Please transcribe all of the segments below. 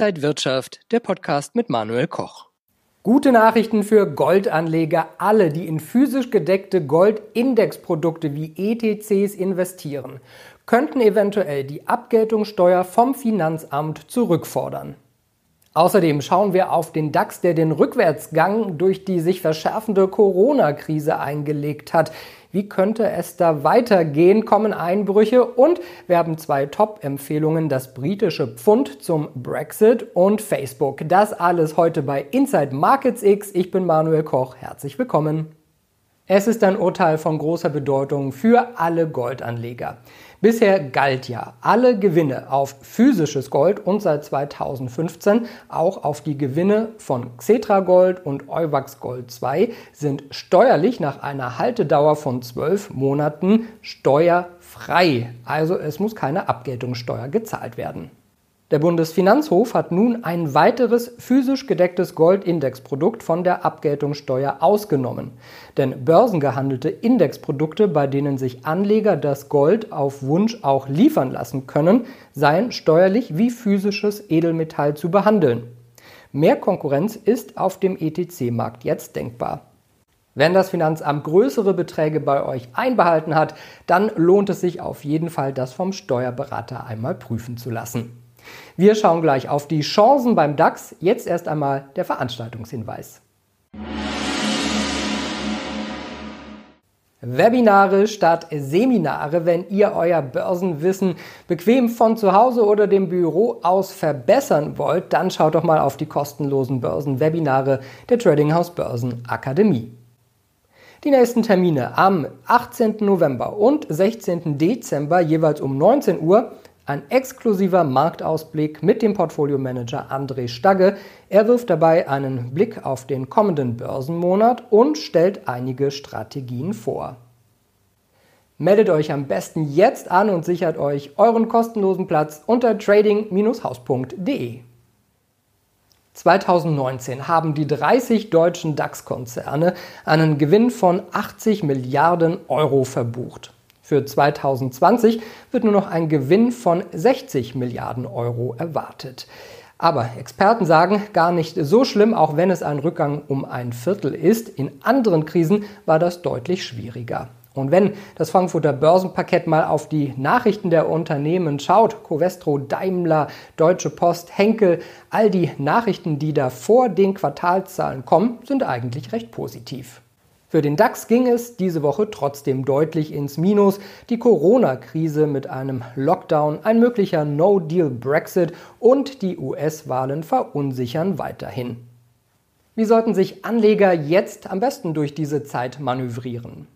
Inside Wirtschaft, der Podcast mit Manuel Koch. Gute Nachrichten für Goldanleger, alle, die in physisch gedeckte Goldindexprodukte wie ETCs investieren, könnten eventuell die Abgeltungssteuer vom Finanzamt zurückfordern. Außerdem schauen wir auf den DAX, der den Rückwärtsgang durch die sich verschärfende Corona-Krise eingelegt hat. Wie könnte es da weitergehen? Kommen Einbrüche und wir haben zwei Top-Empfehlungen, das britische Pfund zum Brexit und Facebook. Das alles heute bei Inside Markets X. Ich bin Manuel Koch. Herzlich willkommen. Es ist ein Urteil von großer Bedeutung für alle Goldanleger. Bisher galt ja, alle Gewinne auf physisches Gold und seit 2015 auch auf die Gewinne von Xetra Gold und Euwax Gold 2 sind steuerlich nach einer Haltedauer von zwölf Monaten steuerfrei. Also es muss keine Abgeltungssteuer gezahlt werden. Der Bundesfinanzhof hat nun ein weiteres physisch gedecktes Goldindexprodukt von der Abgeltungssteuer ausgenommen. Denn börsengehandelte Indexprodukte, bei denen sich Anleger das Gold auf Wunsch auch liefern lassen können, seien steuerlich wie physisches Edelmetall zu behandeln. Mehr Konkurrenz ist auf dem ETC-Markt jetzt denkbar. Wenn das Finanzamt größere Beträge bei euch einbehalten hat, dann lohnt es sich auf jeden Fall, das vom Steuerberater einmal prüfen zu lassen. Wir schauen gleich auf die Chancen beim DAX. Jetzt erst einmal der Veranstaltungshinweis. Webinare statt Seminare, wenn ihr euer Börsenwissen bequem von zu Hause oder dem Büro aus verbessern wollt, dann schaut doch mal auf die kostenlosen Börsenwebinare der Trading House Börsen Akademie. Die nächsten Termine am 18. November und 16. Dezember jeweils um 19 Uhr ein exklusiver Marktausblick mit dem Portfoliomanager André Stagge. Er wirft dabei einen Blick auf den kommenden Börsenmonat und stellt einige Strategien vor. Meldet euch am besten jetzt an und sichert euch euren kostenlosen Platz unter trading-haus.de. 2019 haben die 30 deutschen DAX-Konzerne einen Gewinn von 80 Milliarden Euro verbucht. Für 2020 wird nur noch ein Gewinn von 60 Milliarden Euro erwartet. Aber Experten sagen, gar nicht so schlimm, auch wenn es ein Rückgang um ein Viertel ist. In anderen Krisen war das deutlich schwieriger. Und wenn das Frankfurter Börsenpaket mal auf die Nachrichten der Unternehmen schaut, Covestro, Daimler, Deutsche Post, Henkel, all die Nachrichten, die da vor den Quartalzahlen kommen, sind eigentlich recht positiv. Für den DAX ging es diese Woche trotzdem deutlich ins Minus. Die Corona-Krise mit einem Lockdown, ein möglicher No-Deal-Brexit und die US-Wahlen verunsichern weiterhin. Wie sollten sich Anleger jetzt am besten durch diese Zeit manövrieren?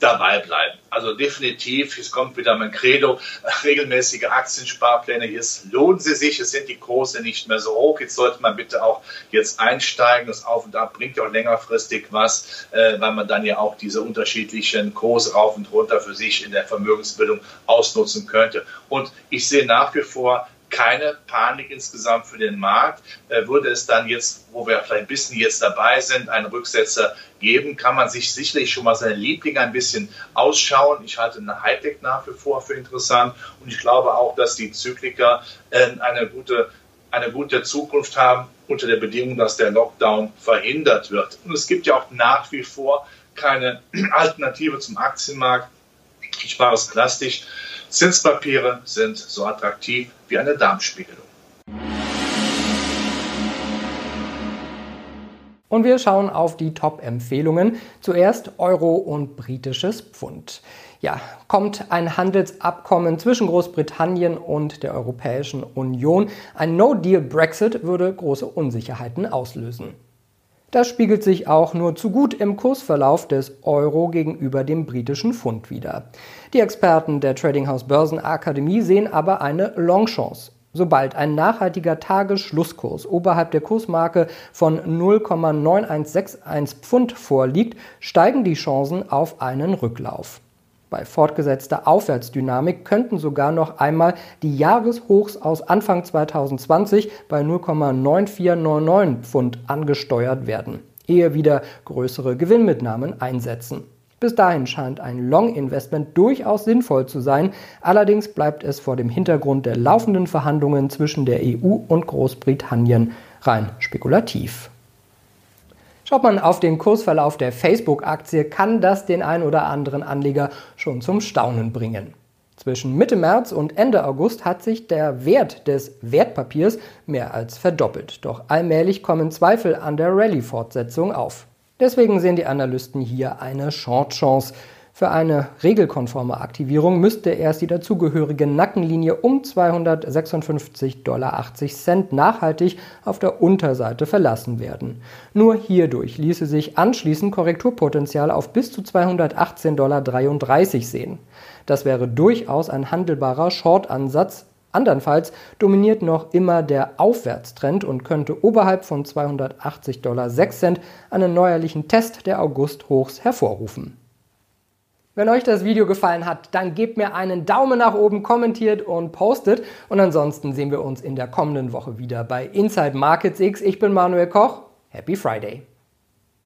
Dabei bleiben. Also definitiv, es kommt wieder mein Credo, regelmäßige Aktiensparpläne, jetzt lohnen sie sich, es sind die Kurse nicht mehr so hoch, jetzt sollte man bitte auch jetzt einsteigen, das Auf und Ab bringt ja auch längerfristig was, äh, weil man dann ja auch diese unterschiedlichen Kurse rauf und runter für sich in der Vermögensbildung ausnutzen könnte. Und ich sehe nach wie vor keine Panik insgesamt für den Markt. Äh, würde es dann jetzt, wo wir vielleicht ein bisschen jetzt dabei sind, einen Rücksetzer geben, kann man sich sicherlich schon mal seine Lieblinge ein bisschen ausschauen. Ich halte eine Hightech nach wie vor für interessant und ich glaube auch, dass die Zykliker äh, eine gute eine gute Zukunft haben unter der Bedingung, dass der Lockdown verhindert wird. Und es gibt ja auch nach wie vor keine Alternative zum Aktienmarkt. Ich war es klassisch. Zinspapiere sind so attraktiv wie eine Darmspiegelung. Und wir schauen auf die Top-Empfehlungen. Zuerst Euro und britisches Pfund. Ja, kommt ein Handelsabkommen zwischen Großbritannien und der Europäischen Union. Ein No-Deal-Brexit würde große Unsicherheiten auslösen. Das spiegelt sich auch nur zu gut im Kursverlauf des Euro gegenüber dem britischen Pfund wider. Die Experten der Trading House Börsenakademie sehen aber eine Longchance. Sobald ein nachhaltiger Tagesschlusskurs oberhalb der Kursmarke von 0,9161 Pfund vorliegt, steigen die Chancen auf einen Rücklauf. Bei fortgesetzter Aufwärtsdynamik könnten sogar noch einmal die Jahreshochs aus Anfang 2020 bei 0,9499 Pfund angesteuert werden, ehe wieder größere Gewinnmitnahmen einsetzen. Bis dahin scheint ein Long-Investment durchaus sinnvoll zu sein. Allerdings bleibt es vor dem Hintergrund der laufenden Verhandlungen zwischen der EU und Großbritannien rein spekulativ. Schaut man auf den Kursverlauf der Facebook-Aktie, kann das den ein oder anderen Anleger schon zum Staunen bringen. Zwischen Mitte März und Ende August hat sich der Wert des Wertpapiers mehr als verdoppelt. Doch allmählich kommen Zweifel an der Rallye-Fortsetzung auf. Deswegen sehen die Analysten hier eine Short-Chance. Für eine regelkonforme Aktivierung müsste erst die dazugehörige Nackenlinie um 256,80 Dollar nachhaltig auf der Unterseite verlassen werden. Nur hierdurch ließe sich anschließend Korrekturpotenzial auf bis zu 218,33 Dollar sehen. Das wäre durchaus ein handelbarer Short-Ansatz, Andernfalls dominiert noch immer der Aufwärtstrend und könnte oberhalb von 280,06 Dollar einen neuerlichen Test der August-Hochs hervorrufen. Wenn euch das Video gefallen hat, dann gebt mir einen Daumen nach oben, kommentiert und postet. Und ansonsten sehen wir uns in der kommenden Woche wieder bei Inside Markets X. Ich bin Manuel Koch. Happy Friday!